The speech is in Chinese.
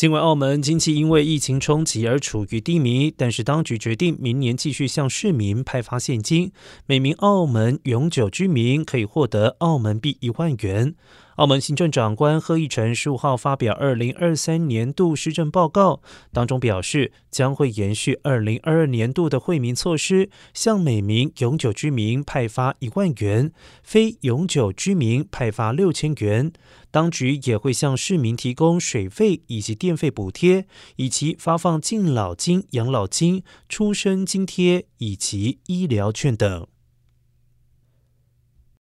尽管澳门经济因为疫情冲击而处于低迷，但是当局决定明年继续向市民派发现金，每名澳门永久居民可以获得澳门币一万元。澳门行政长官贺一诚十五号发表二零二三年度施政报告，当中表示将会延续二零二二年度的惠民措施，向每名永久居民派发一万元，非永久居民派发六千元。当局也会向市民提供水费以及电费补贴，以及发放敬老金、养老金、出生津贴以及医疗券等。